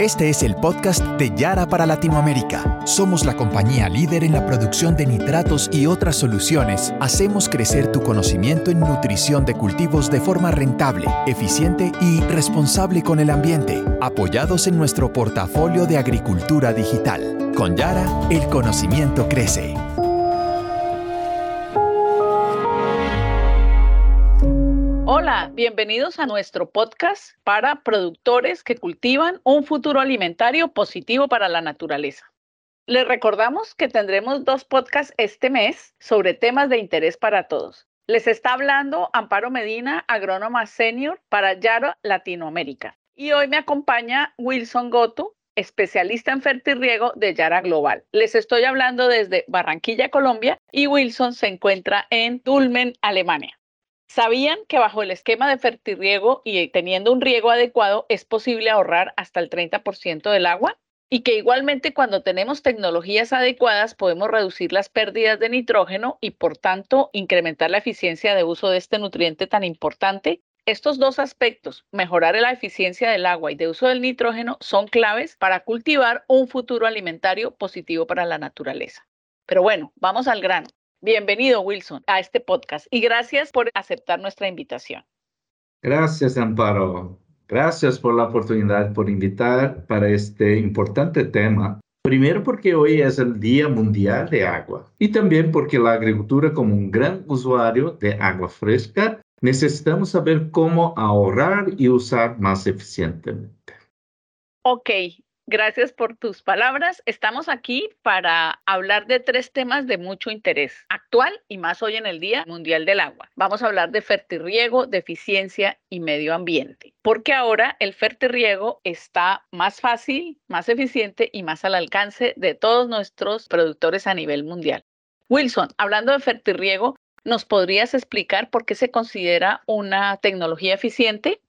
Este es el podcast de Yara para Latinoamérica. Somos la compañía líder en la producción de nitratos y otras soluciones. Hacemos crecer tu conocimiento en nutrición de cultivos de forma rentable, eficiente y responsable con el ambiente, apoyados en nuestro portafolio de agricultura digital. Con Yara, el conocimiento crece. Bienvenidos a nuestro podcast para productores que cultivan un futuro alimentario positivo para la naturaleza. Les recordamos que tendremos dos podcasts este mes sobre temas de interés para todos. Les está hablando Amparo Medina, agrónoma senior para Yara Latinoamérica. Y hoy me acompaña Wilson Goto, especialista en fertirriego de Yara Global. Les estoy hablando desde Barranquilla, Colombia, y Wilson se encuentra en Dulmen, Alemania. ¿Sabían que bajo el esquema de fertirriego y teniendo un riego adecuado es posible ahorrar hasta el 30% del agua? Y que igualmente cuando tenemos tecnologías adecuadas podemos reducir las pérdidas de nitrógeno y por tanto incrementar la eficiencia de uso de este nutriente tan importante. Estos dos aspectos, mejorar la eficiencia del agua y de uso del nitrógeno, son claves para cultivar un futuro alimentario positivo para la naturaleza. Pero bueno, vamos al grano. Bienvenido, Wilson, a este podcast y gracias por aceptar nuestra invitación. Gracias, Amparo. Gracias por la oportunidad, por invitar para este importante tema. Primero porque hoy es el Día Mundial de Agua y también porque la agricultura como un gran usuario de agua fresca necesitamos saber cómo ahorrar y usar más eficientemente. Ok, Gracias por tus palabras. Estamos aquí para hablar de tres temas de mucho interés actual y más hoy en el Día Mundial del Agua. Vamos a hablar de fertirriego, de eficiencia y medio ambiente, porque ahora el fertirriego está más fácil, más eficiente y más al alcance de todos nuestros productores a nivel mundial. Wilson, hablando de fertirriego, ¿nos podrías explicar por qué se considera una tecnología eficiente?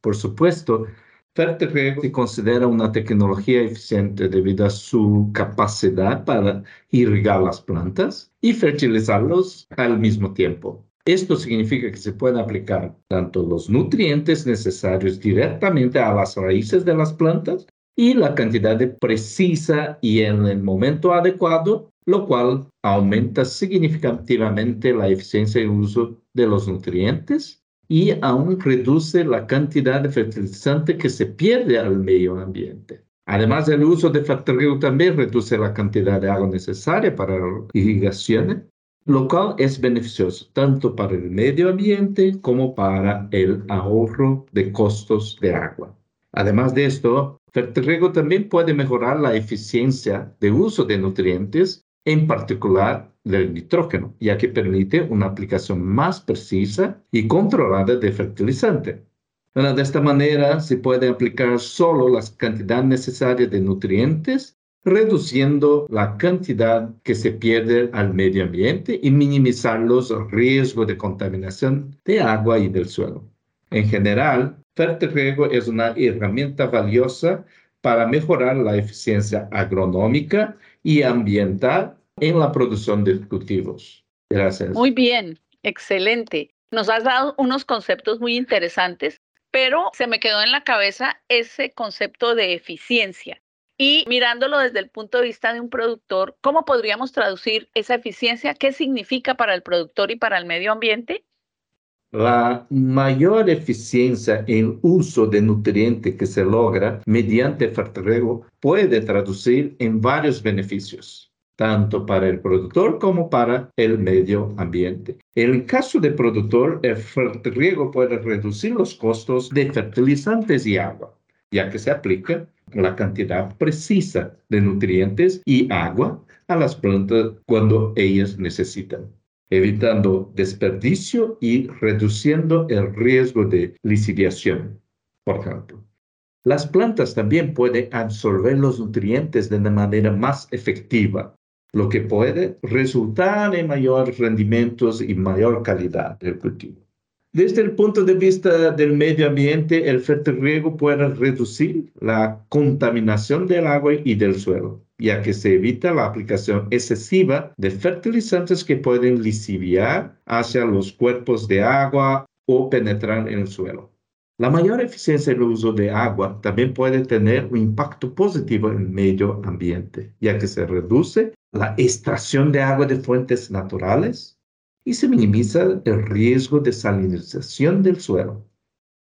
Por supuesto. Fertirriego se considera una tecnología eficiente debido a su capacidad para irrigar las plantas y fertilizarlos al mismo tiempo. Esto significa que se puede aplicar tanto los nutrientes necesarios directamente a las raíces de las plantas y la cantidad de precisa y en el momento adecuado, lo cual aumenta significativamente la eficiencia y uso de los nutrientes y aún reduce la cantidad de fertilizante que se pierde al medio ambiente. Además, el uso de fertilizante también reduce la cantidad de agua necesaria para la irrigación, lo cual es beneficioso tanto para el medio ambiente como para el ahorro de costos de agua. Además de esto, fertirriego también puede mejorar la eficiencia de uso de nutrientes, en particular del nitrógeno, ya que permite una aplicación más precisa y controlada de fertilizante. de esta manera se puede aplicar solo la cantidad necesaria de nutrientes, reduciendo la cantidad que se pierde al medio ambiente y minimizar los riesgos de contaminación de agua y del suelo. En general, fertirriego es una herramienta valiosa para mejorar la eficiencia agronómica y ambiental en la producción de cultivos. Gracias. Muy bien, excelente. Nos has dado unos conceptos muy interesantes, pero se me quedó en la cabeza ese concepto de eficiencia. Y mirándolo desde el punto de vista de un productor, ¿cómo podríamos traducir esa eficiencia? ¿Qué significa para el productor y para el medio ambiente? La mayor eficiencia en uso de nutrientes que se logra mediante fertirriego puede traducir en varios beneficios tanto para el productor como para el medio ambiente. En el caso del productor, el fertirriego puede reducir los costos de fertilizantes y agua, ya que se aplica la cantidad precisa de nutrientes y agua a las plantas cuando ellas necesitan, evitando desperdicio y reduciendo el riesgo de lisiviación, por ejemplo. Las plantas también pueden absorber los nutrientes de una manera más efectiva, lo que puede resultar en mayores rendimientos y mayor calidad del cultivo. Desde el punto de vista del medio ambiente, el fertirriego puede reducir la contaminación del agua y del suelo, ya que se evita la aplicación excesiva de fertilizantes que pueden lisiviar hacia los cuerpos de agua o penetrar en el suelo. La mayor eficiencia en el uso de agua también puede tener un impacto positivo en el medio ambiente, ya que se reduce la extracción de agua de fuentes naturales y se minimiza el riesgo de salinización del suelo.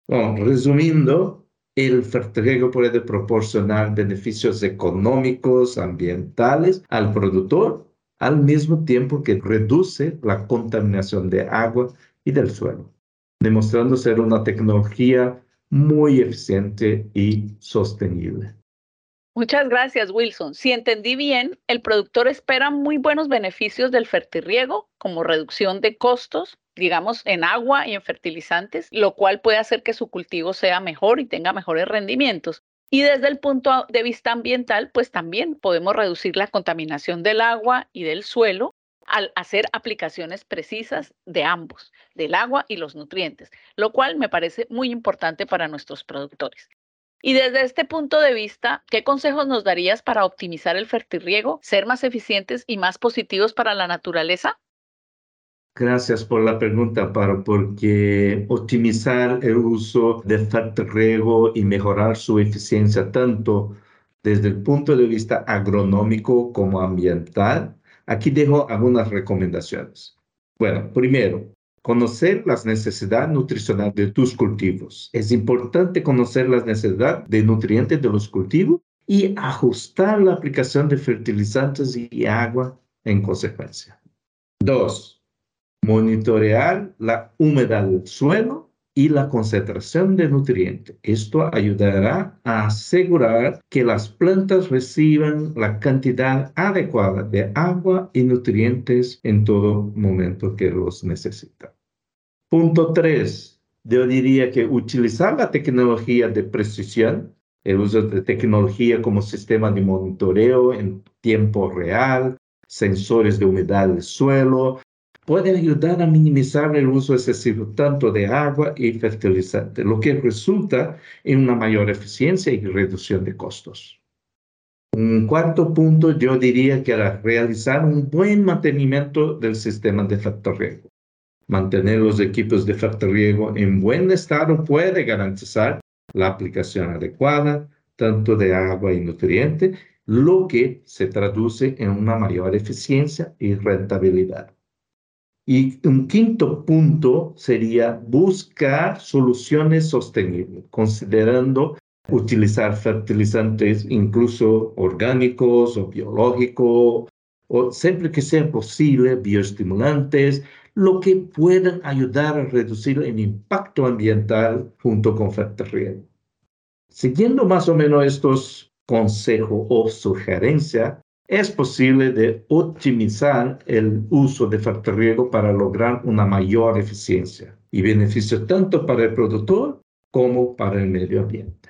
resumiendo, el fertilizante puede proporcionar beneficios económicos, ambientales al productor, al mismo tiempo que reduce la contaminación de agua y del suelo, demostrando ser una tecnología muy eficiente y sostenible. Muchas gracias, Wilson. Si entendí bien, el productor espera muy buenos beneficios del fertirriego, como reducción de costos, digamos, en agua y en fertilizantes, lo cual puede hacer que su cultivo sea mejor y tenga mejores rendimientos. Y desde el punto de vista ambiental, pues también podemos reducir la contaminación del agua y del suelo al hacer aplicaciones precisas de ambos, del agua y los nutrientes, lo cual me parece muy importante para nuestros productores. Y desde este punto de vista, ¿qué consejos nos darías para optimizar el fertirriego, ser más eficientes y más positivos para la naturaleza? Gracias por la pregunta, Paro, porque optimizar el uso de fertirriego y mejorar su eficiencia tanto desde el punto de vista agronómico como ambiental, aquí dejo algunas recomendaciones. Bueno, primero, Conocer las necesidades nutricionales de tus cultivos. Es importante conocer las necesidades de nutrientes de los cultivos y ajustar la aplicación de fertilizantes y agua en consecuencia. Dos, monitorear la humedad del suelo y la concentración de nutrientes. Esto ayudará a asegurar que las plantas reciban la cantidad adecuada de agua y nutrientes en todo momento que los necesitan. Punto 3. Yo diría que utilizar la tecnología de precisión, el uso de tecnología como sistema de monitoreo en tiempo real, sensores de humedad del suelo, puede ayudar a minimizar el uso excesivo tanto de agua y fertilizante, lo que resulta en una mayor eficiencia y reducción de costos. Un cuarto punto, yo diría que era realizar un buen mantenimiento del sistema de factorriego. Mantener los equipos de fertirriego en buen estado puede garantizar la aplicación adecuada tanto de agua y nutriente, lo que se traduce en una mayor eficiencia y rentabilidad. Y un quinto punto sería buscar soluciones sostenibles, considerando utilizar fertilizantes incluso orgánicos o biológicos, o siempre que sea posible, bioestimulantes, lo que pueda ayudar a reducir el impacto ambiental junto con fertilidad. Siguiendo más o menos estos consejos o sugerencias, es posible de optimizar el uso de fertilidad para lograr una mayor eficiencia y beneficio tanto para el productor como para el medio ambiente.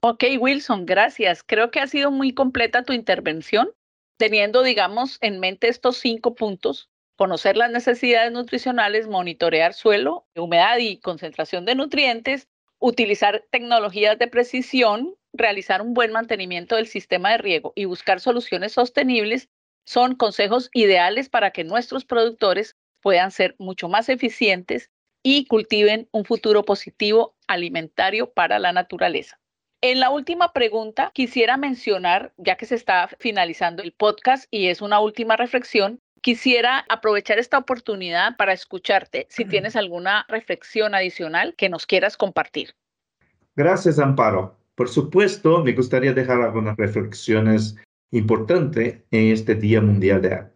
Ok, Wilson, gracias. Creo que ha sido muy completa tu intervención, teniendo, digamos, en mente estos cinco puntos conocer las necesidades nutricionales, monitorear suelo, humedad y concentración de nutrientes, utilizar tecnologías de precisión, realizar un buen mantenimiento del sistema de riego y buscar soluciones sostenibles son consejos ideales para que nuestros productores puedan ser mucho más eficientes y cultiven un futuro positivo alimentario para la naturaleza. En la última pregunta, quisiera mencionar, ya que se está finalizando el podcast y es una última reflexión, Quisiera aprovechar esta oportunidad para escucharte si tienes alguna reflexión adicional que nos quieras compartir. Gracias, Amparo. Por supuesto, me gustaría dejar algunas reflexiones importantes en este Día Mundial de Agua.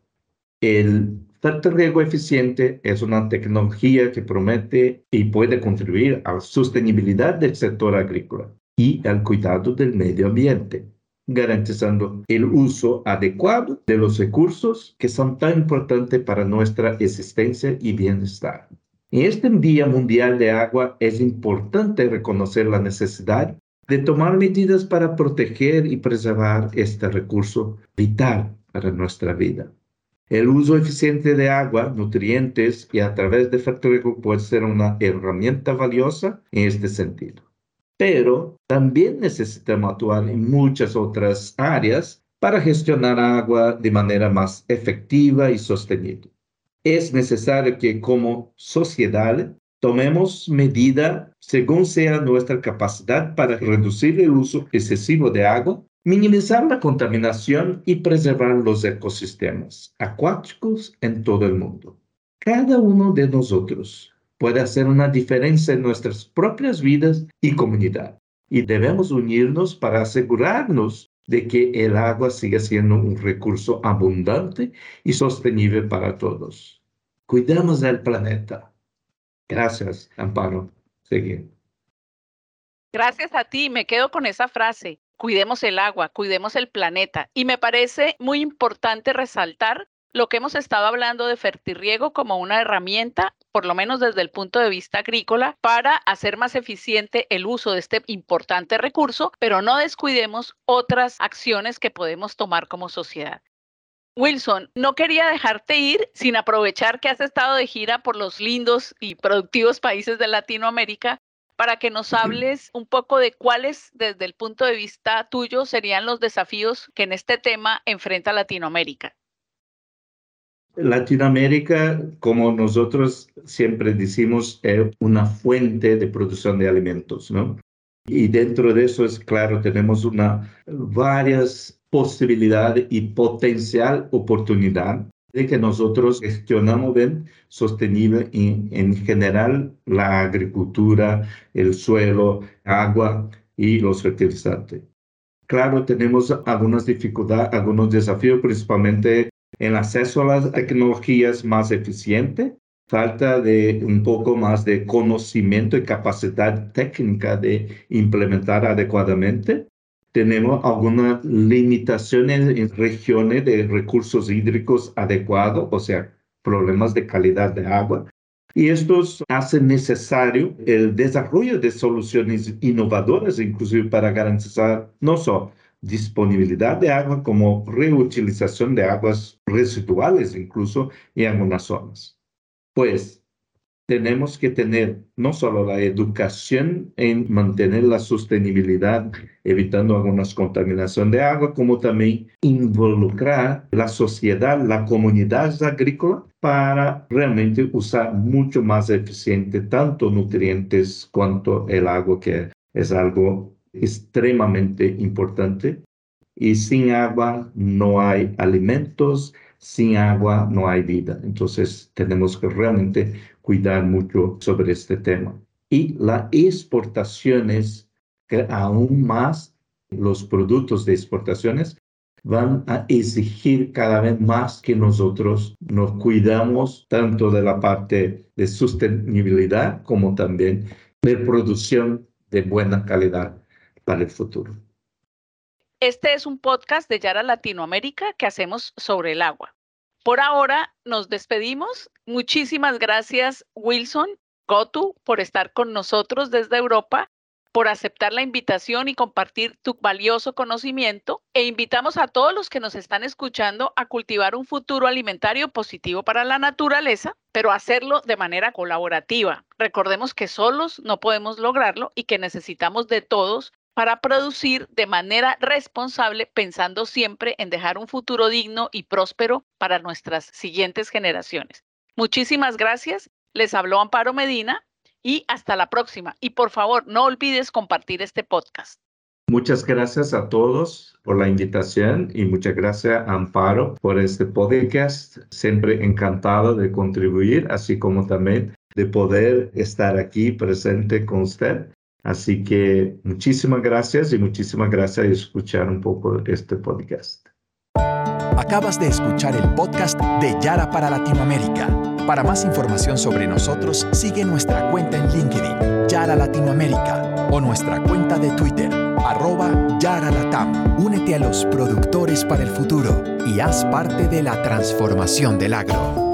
El riego eficiente es una tecnología que promete y puede contribuir a la sostenibilidad del sector agrícola y al cuidado del medio ambiente garantizando el uso adecuado de los recursos que son tan importantes para nuestra existencia y bienestar. En este Día Mundial de Agua es importante reconocer la necesidad de tomar medidas para proteger y preservar este recurso vital para nuestra vida. El uso eficiente de agua, nutrientes y a través de fertilizantes puede ser una herramienta valiosa en este sentido pero también necesitamos actuar en muchas otras áreas para gestionar agua de manera más efectiva y sostenible. Es necesario que como sociedad Tomemos medida según sea nuestra capacidad para reducir el uso excesivo de agua, minimizar la contaminación y preservar los ecosistemas acuáticos en todo el mundo. Cada uno de nosotros puede hacer una diferencia en nuestras propias vidas y comunidad. Y debemos unirnos para asegurarnos de que el agua siga siendo un recurso abundante y sostenible para todos. Cuidemos del planeta. Gracias, Amparo. Seguir. Gracias a ti. Me quedo con esa frase. Cuidemos el agua, cuidemos el planeta. Y me parece muy importante resaltar lo que hemos estado hablando de fertirriego como una herramienta, por lo menos desde el punto de vista agrícola, para hacer más eficiente el uso de este importante recurso, pero no descuidemos otras acciones que podemos tomar como sociedad. Wilson, no quería dejarte ir sin aprovechar que has estado de gira por los lindos y productivos países de Latinoamérica para que nos hables un poco de cuáles, desde el punto de vista tuyo, serían los desafíos que en este tema enfrenta Latinoamérica. Latinoamérica, como nosotros siempre decimos, es una fuente de producción de alimentos, ¿no? Y dentro de eso es claro, tenemos una, varias posibilidades y potencial oportunidad de que nosotros gestionamos bien sostenible y en general la agricultura, el suelo, agua y los fertilizantes. Claro, tenemos algunas dificultades, algunos desafíos, principalmente en acceso a las tecnologías más eficiente, falta de un poco más de conocimiento y capacidad técnica de implementar adecuadamente. Tenemos algunas limitaciones en regiones de recursos hídricos adecuados, o sea, problemas de calidad de agua. Y estos hacen necesario el desarrollo de soluciones innovadoras, inclusive para garantizar no solo disponibilidad de agua como reutilización de aguas residuales incluso en algunas zonas. Pues tenemos que tener no solo la educación en mantener la sostenibilidad, evitando algunas contaminación de agua, como también involucrar la sociedad, la comunidad agrícola para realmente usar mucho más eficiente tanto nutrientes cuanto el agua, que es algo extremadamente importante. Y sin agua no hay alimentos, sin agua no hay vida. Entonces tenemos que realmente cuidar mucho sobre este tema. Y las exportaciones, que aún más los productos de exportaciones van a exigir cada vez más que nosotros nos cuidamos tanto de la parte de sostenibilidad como también de producción de buena calidad para el futuro. Este es un podcast de Yara Latinoamérica que hacemos sobre el agua. Por ahora nos despedimos. Muchísimas gracias, Wilson Gotu, por estar con nosotros desde Europa, por aceptar la invitación y compartir tu valioso conocimiento. E invitamos a todos los que nos están escuchando a cultivar un futuro alimentario positivo para la naturaleza, pero hacerlo de manera colaborativa. Recordemos que solos no podemos lograrlo y que necesitamos de todos para producir de manera responsable, pensando siempre en dejar un futuro digno y próspero para nuestras siguientes generaciones. Muchísimas gracias. Les habló Amparo Medina y hasta la próxima. Y por favor, no olvides compartir este podcast. Muchas gracias a todos por la invitación y muchas gracias Amparo por este podcast. Siempre encantado de contribuir, así como también de poder estar aquí presente con usted Así que muchísimas gracias y muchísimas gracias por escuchar un poco este podcast. Acabas de escuchar el podcast de Yara para Latinoamérica. Para más información sobre nosotros, sigue nuestra cuenta en LinkedIn, Yara Latinoamérica, o nuestra cuenta de Twitter, arroba Yara Latam. Únete a los productores para el futuro y haz parte de la transformación del agro.